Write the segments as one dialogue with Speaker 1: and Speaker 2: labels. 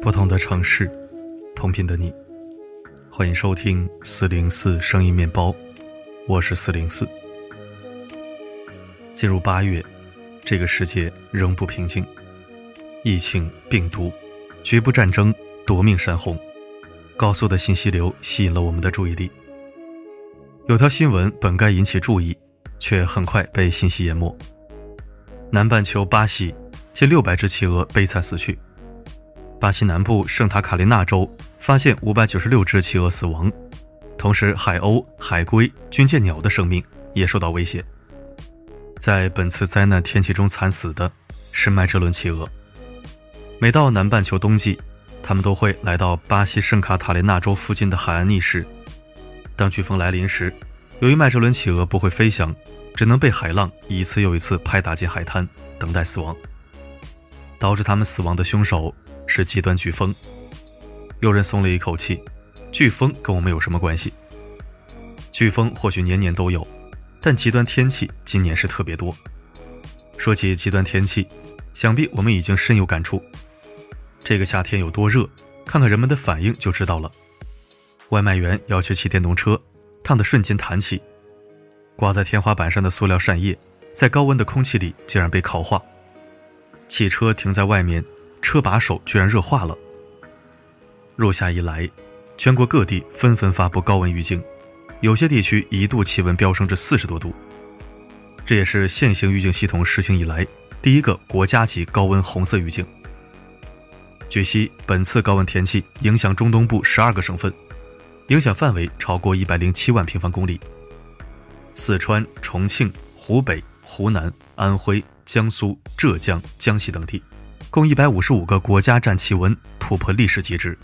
Speaker 1: 不同的城市，同频的你，欢迎收听四零四声音面包，我是四零四。进入八月，这个世界仍不平静，疫情、病毒、局部战争、夺命山洪，高速的信息流吸引了我们的注意力。有条新闻本该引起注意，却很快被信息淹没。南半球巴西近六百只企鹅悲惨死去。巴西南部圣塔卡琳娜州发现五百九十六只企鹅死亡，同时海鸥、海龟、军舰鸟的生命也受到威胁。在本次灾难天气中惨死的是麦哲伦企鹅。每到南半球冬季，它们都会来到巴西圣卡塔琳娜州附近的海岸觅食。当飓风来临时，由于麦哲伦企鹅不会飞翔，只能被海浪一次又一次拍打进海滩，等待死亡。导致它们死亡的凶手。是极端飓风，有人松了一口气，飓风跟我们有什么关系？飓风或许年年都有，但极端天气今年是特别多。说起极端天气，想必我们已经深有感触。这个夏天有多热，看看人们的反应就知道了。外卖员要去骑电动车，烫得瞬间弹起；挂在天花板上的塑料扇叶，在高温的空气里竟然被烤化；汽车停在外面。车把手居然热化了。入夏以来，全国各地纷纷发布高温预警，有些地区一度气温飙升至四十多度。这也是现行预警系统实行以来第一个国家级高温红色预警。据悉，本次高温天气影响中东部十二个省份，影响范围超过一百零七万平方公里。四川、重庆、湖北、湖南、安徽、江苏、浙江、江西等地。共一百五十五个国家站气温突破历史极值。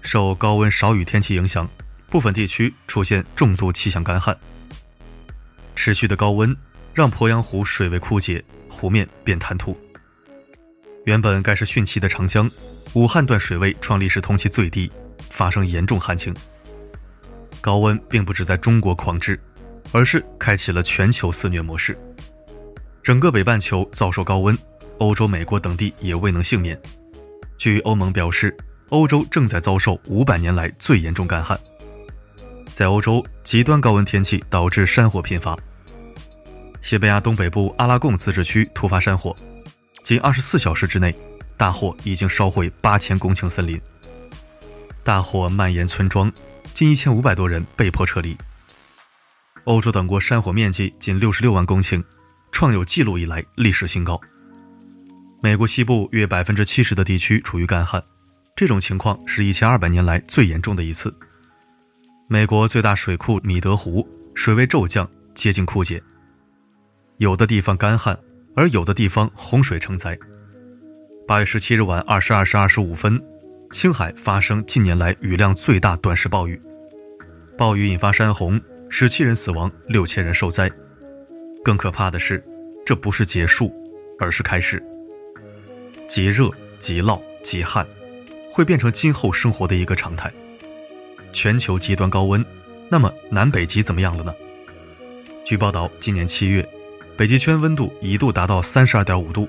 Speaker 1: 受高温少雨天气影响，部分地区出现重度气象干旱。持续的高温让鄱阳湖水位枯竭，湖面变滩涂。原本该是汛期的长江，武汉段水位创历史同期最低，发生严重旱情。高温并不只在中国狂治，而是开启了全球肆虐模式，整个北半球遭受高温。欧洲、美国等地也未能幸免。据欧盟表示，欧洲正在遭受五百年来最严重干旱。在欧洲，极端高温天气导致山火频发。西班牙东北部阿拉贡自治区突发山火，仅二十四小时之内，大火已经烧毁八千公顷森林。大火蔓延村庄，近一千五百多人被迫撤离。欧洲等国山火面积仅六十六万公顷，创有记录以来历史新高。美国西部约百分之七十的地区处于干旱，这种情况是一千二百年来最严重的一次。美国最大水库米德湖水位骤降，接近枯竭。有的地方干旱，而有的地方洪水成灾。八月十七日晚二十二时二十五分，青海发生近年来雨量最大短时暴雨，暴雨引发山洪，十七人死亡，六千人受灾。更可怕的是，这不是结束，而是开始。极热、极涝、极旱，会变成今后生活的一个常态。全球极端高温，那么南北极怎么样了呢？据报道，今年七月，北极圈温度一度达到三十二点五度，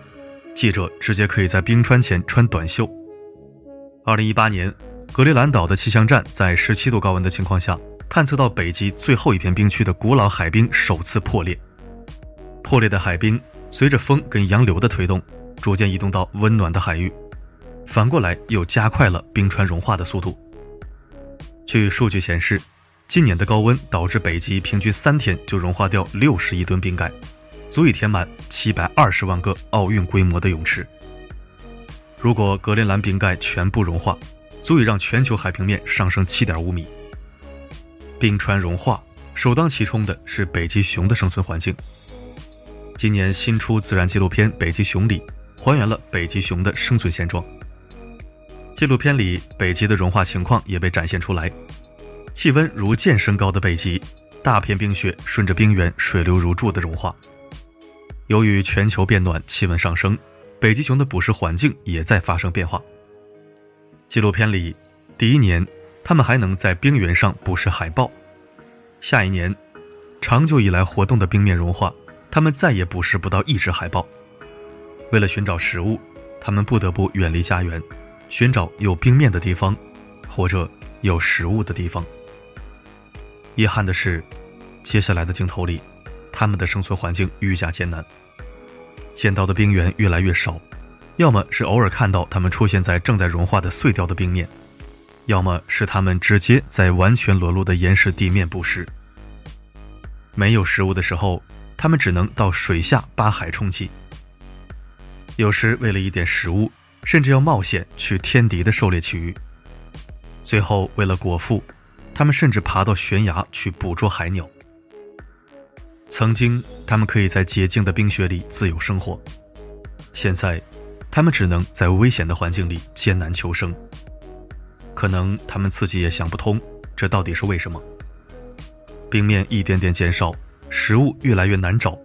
Speaker 1: 记者直接可以在冰川前穿短袖。二零一八年，格陵兰岛的气象站在十七度高温的情况下，探测到北极最后一片冰区的古老海冰首次破裂。破裂的海冰随着风跟洋流的推动。逐渐移动到温暖的海域，反过来又加快了冰川融化的速度。据数据显示，今年的高温导致北极平均三天就融化掉六十亿吨冰盖，足以填满七百二十万个奥运规模的泳池。如果格陵兰冰盖全部融化，足以让全球海平面上升七点五米。冰川融化首当其冲的是北极熊的生存环境。今年新出自然纪录片《北极熊》里。还原了北极熊的生存现状。纪录片里，北极的融化情况也被展现出来。气温如渐升高的北极，大片冰雪顺着冰原水流如注的融化。由于全球变暖，气温上升，北极熊的捕食环境也在发生变化。纪录片里，第一年，他们还能在冰原上捕食海豹；下一年，长久以来活动的冰面融化，他们再也捕食不到一只海豹。为了寻找食物，他们不得不远离家园，寻找有冰面的地方，或者有食物的地方。遗憾的是，接下来的镜头里，他们的生存环境愈加艰难。见到的冰原越来越少，要么是偶尔看到它们出现在正在融化的碎掉的冰面，要么是它们直接在完全裸露的岩石地面捕食。没有食物的时候，它们只能到水下扒海充饥。有时为了一点食物，甚至要冒险去天敌的狩猎区域。最后为了果腹。他们甚至爬到悬崖去捕捉海鸟。曾经，他们可以在洁净的冰雪里自由生活，现在，他们只能在危险的环境里艰难求生。可能他们自己也想不通，这到底是为什么？冰面一点点减少，食物越来越难找，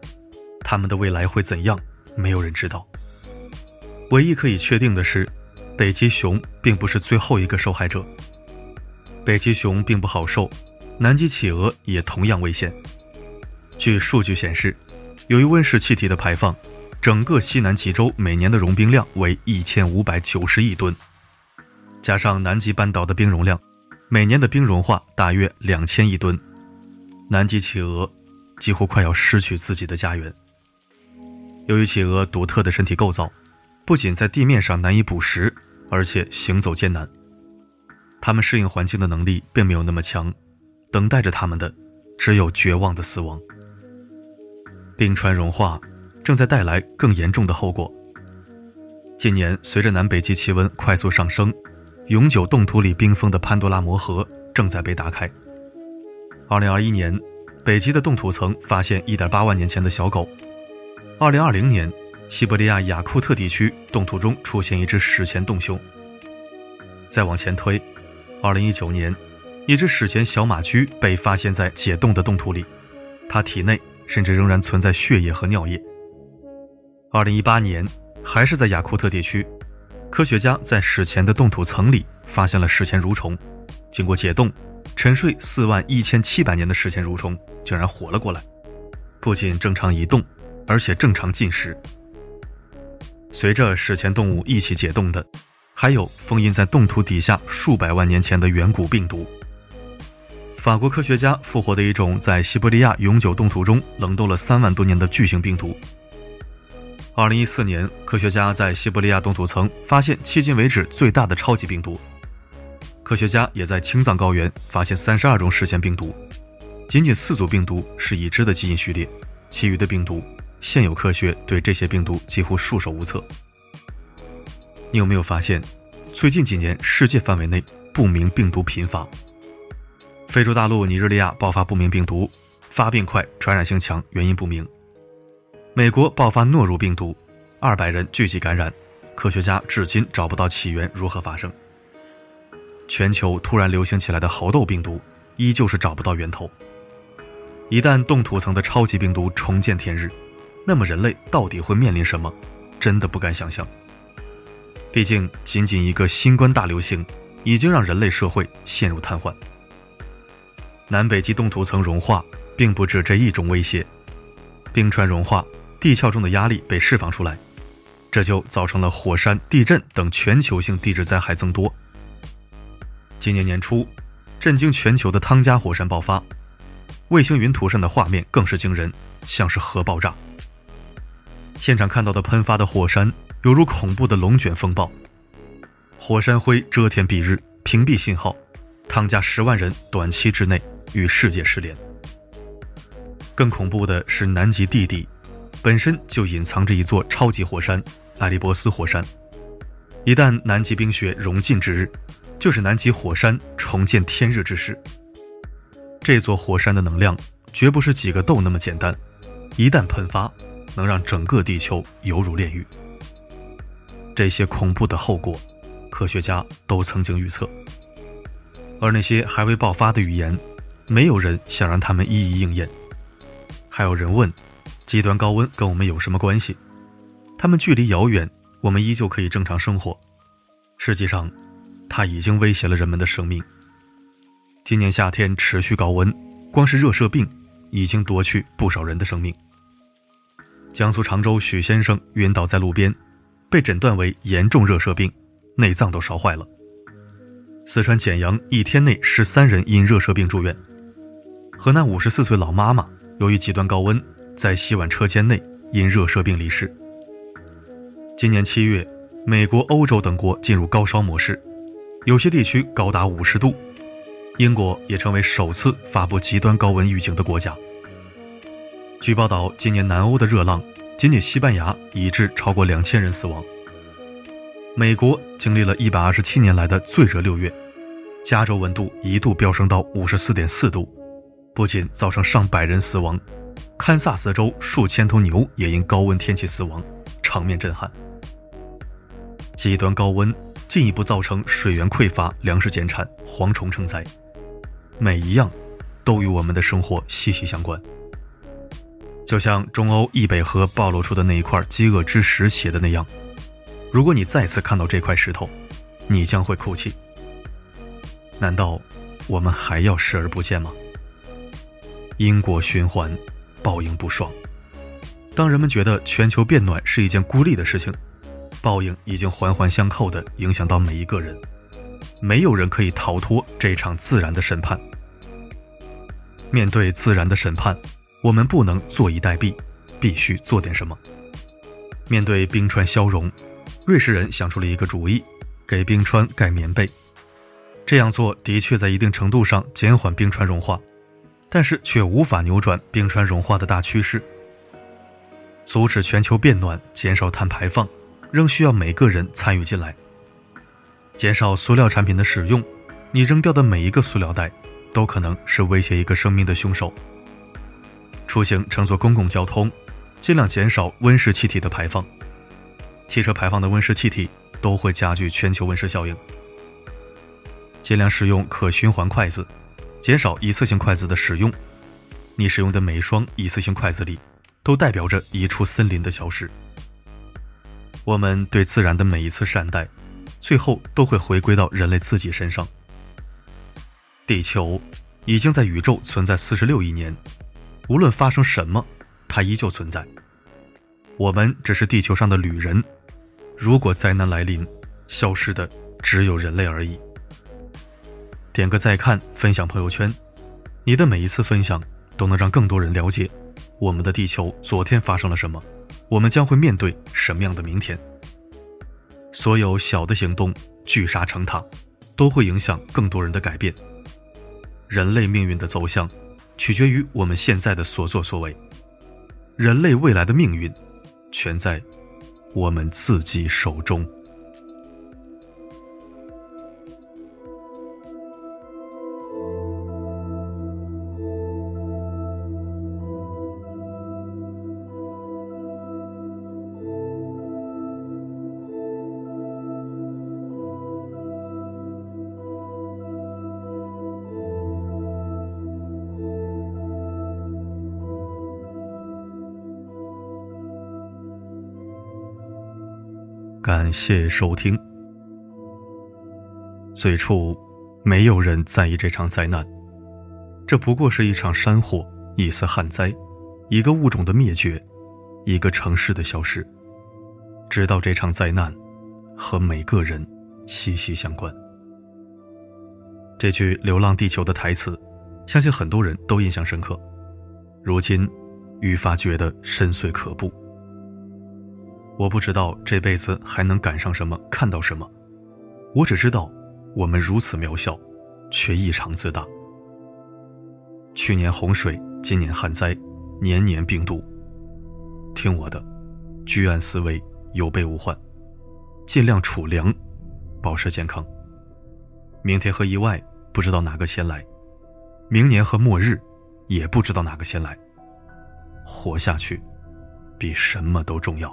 Speaker 1: 他们的未来会怎样？没有人知道。唯一可以确定的是，北极熊并不是最后一个受害者。北极熊并不好受，南极企鹅也同样危险。据数据显示，由于温室气体的排放，整个西南极洲每年的融冰量为一千五百九十亿吨，加上南极半岛的冰容量，每年的冰融化大约两千亿吨。南极企鹅几乎快要失去自己的家园。由于企鹅独特的身体构造，不仅在地面上难以捕食，而且行走艰难。它们适应环境的能力并没有那么强，等待着它们的只有绝望的死亡。冰川融化正在带来更严重的后果。近年，随着南北极气温快速上升，永久冻土里冰封的潘多拉魔盒正在被打开。2021年，北极的冻土层发现1.8万年前的小狗。2020年，西伯利亚雅库特地区冻土中出现一只史前洞熊。再往前推。二零一九年，一只史前小马驹被发现在解冻的冻土里，它体内甚至仍然存在血液和尿液。二零一八年，还是在雅库特地区，科学家在史前的冻土层里发现了史前蠕虫，经过解冻，沉睡四万一千七百年的史前蠕虫竟然活了过来，不仅正常移动，而且正常进食。随着史前动物一起解冻的。还有封印在冻土底下数百万年前的远古病毒。法国科学家复活的一种在西伯利亚永久冻土中冷冻了三万多年的巨型病毒。二零一四年，科学家在西伯利亚冻土层发现迄今为止最大的超级病毒。科学家也在青藏高原发现三十二种史前病毒，仅仅四组病毒是已知的基因序列，其余的病毒，现有科学对这些病毒几乎束手无策。你有没有发现，最近几年世界范围内不明病毒频发？非洲大陆尼日利亚爆发不明病毒，发病快，传染性强，原因不明。美国爆发诺如病毒，二百人聚集感染，科学家至今找不到起源如何发生。全球突然流行起来的猴痘病毒，依旧是找不到源头。一旦冻土层的超级病毒重见天日，那么人类到底会面临什么？真的不敢想象。毕竟，仅仅一个新冠大流行，已经让人类社会陷入瘫痪。南北极冻土层融化，并不止这一种威胁。冰川融化，地壳中的压力被释放出来，这就造成了火山、地震等全球性地质灾害增多。今年年初，震惊全球的汤加火山爆发，卫星云图上的画面更是惊人，像是核爆炸。现场看到的喷发的火山。犹如恐怖的龙卷风暴，火山灰遮天蔽日，屏蔽信号，汤加十万人短期之内与世界失联。更恐怖的是，南极地底本身就隐藏着一座超级火山——艾利波斯火山。一旦南极冰雪融尽之日，就是南极火山重见天日之时。这座火山的能量绝不是几个豆那么简单，一旦喷发，能让整个地球犹如炼狱。这些恐怖的后果，科学家都曾经预测。而那些还未爆发的语言，没有人想让他们一一应验。还有人问：极端高温跟我们有什么关系？他们距离遥远，我们依旧可以正常生活。实际上，它已经威胁了人们的生命。今年夏天持续高温，光是热射病已经夺去不少人的生命。江苏常州许先生晕倒在路边，被诊断为严重热射病，内脏都烧坏了。四川简阳一天内十三人因热射病住院。河南五十四岁老妈妈由于极端高温，在洗碗车间内因热射病离世。今年七月，美国、欧洲等国进入高烧模式，有些地区高达五十度。英国也成为首次发布极端高温预警的国家。据报道，今年南欧的热浪，仅仅西班牙已致超过两千人死亡。美国经历了一百二十七年来的最热六月，加州温度一度飙升到五十四点四度，不仅造成上百人死亡，堪萨斯州数千头牛也因高温天气死亡，场面震撼。极端高温进一步造成水源匮乏、粮食减产、蝗虫成灾。每一样，都与我们的生活息息相关。就像中欧易北河暴露出的那一块饥饿之石写的那样：“如果你再次看到这块石头，你将会哭泣。”难道我们还要视而不见吗？因果循环，报应不爽。当人们觉得全球变暖是一件孤立的事情，报应已经环环相扣的影响到每一个人。没有人可以逃脱这场自然的审判。面对自然的审判，我们不能坐以待毙，必须做点什么。面对冰川消融，瑞士人想出了一个主意：给冰川盖棉被。这样做的确在一定程度上减缓冰川融化，但是却无法扭转冰川融化的大趋势。阻止全球变暖，减少碳排放，仍需要每个人参与进来。减少塑料产品的使用，你扔掉的每一个塑料袋，都可能是威胁一个生命的凶手。出行乘坐公共交通，尽量减少温室气体的排放。汽车排放的温室气体都会加剧全球温室效应。尽量使用可循环筷子，减少一次性筷子的使用。你使用的每双一次性筷子里，都代表着一处森林的消失。我们对自然的每一次善待。最后都会回归到人类自己身上。地球已经在宇宙存在四十六亿年，无论发生什么，它依旧存在。我们只是地球上的旅人。如果灾难来临，消失的只有人类而已。点个再看，分享朋友圈，你的每一次分享都能让更多人了解我们的地球昨天发生了什么，我们将会面对什么样的明天。所有小的行动聚沙成塔，都会影响更多人的改变。人类命运的走向，取决于我们现在的所作所为。人类未来的命运，全在我们自己手中。感谢收听。最初，没有人在意这场灾难，这不过是一场山火、一次旱灾、一个物种的灭绝、一个城市的消失。直到这场灾难和每个人息息相关。这句《流浪地球》的台词，相信很多人都印象深刻，如今愈发觉得深邃可怖。我不知道这辈子还能赶上什么，看到什么。我只知道，我们如此渺小，却异常自大。去年洪水，今年旱灾，年年病毒。听我的，居安思危，有备无患，尽量储粮，保持健康。明天和意外，不知道哪个先来；明年和末日，也不知道哪个先来。活下去，比什么都重要。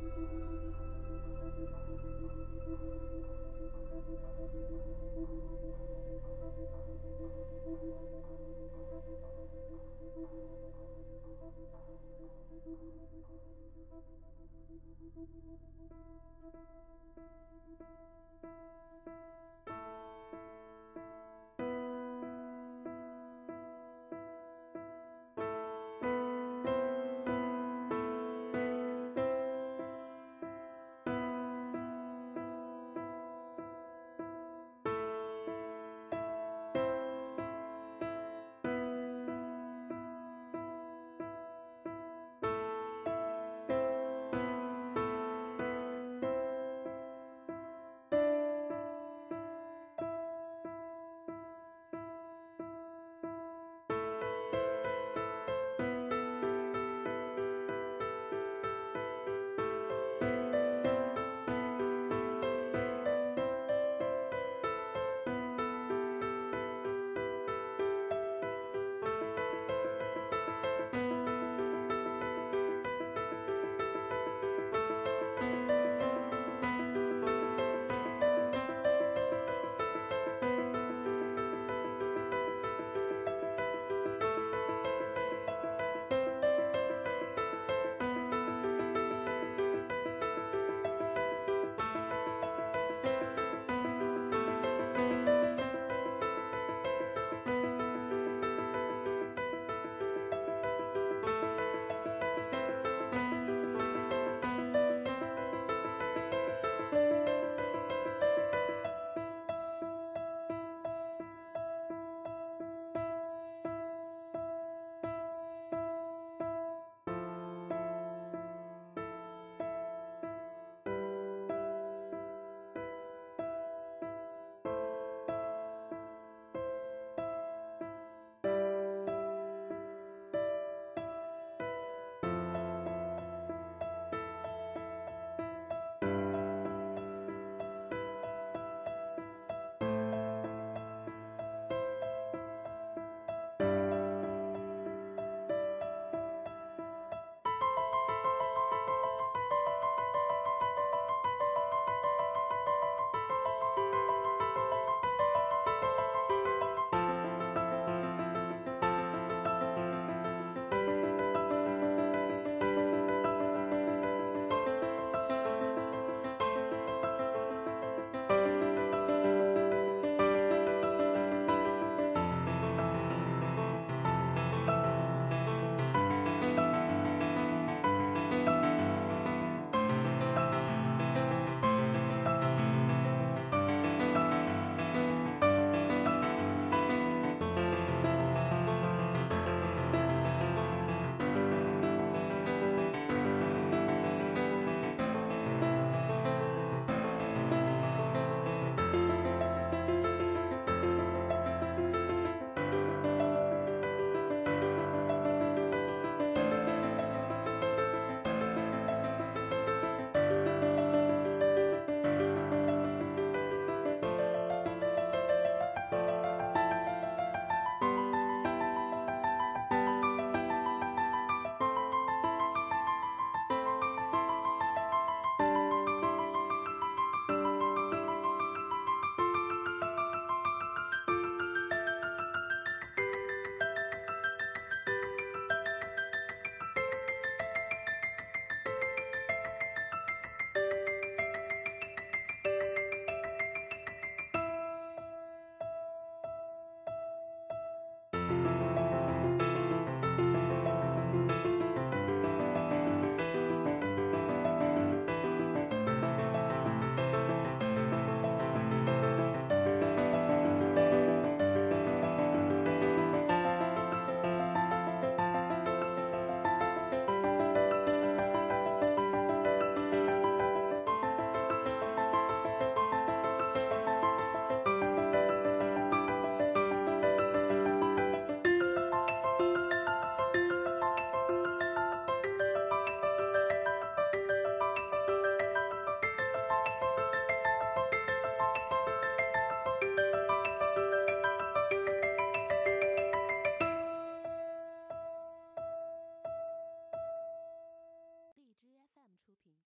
Speaker 2: Thank you.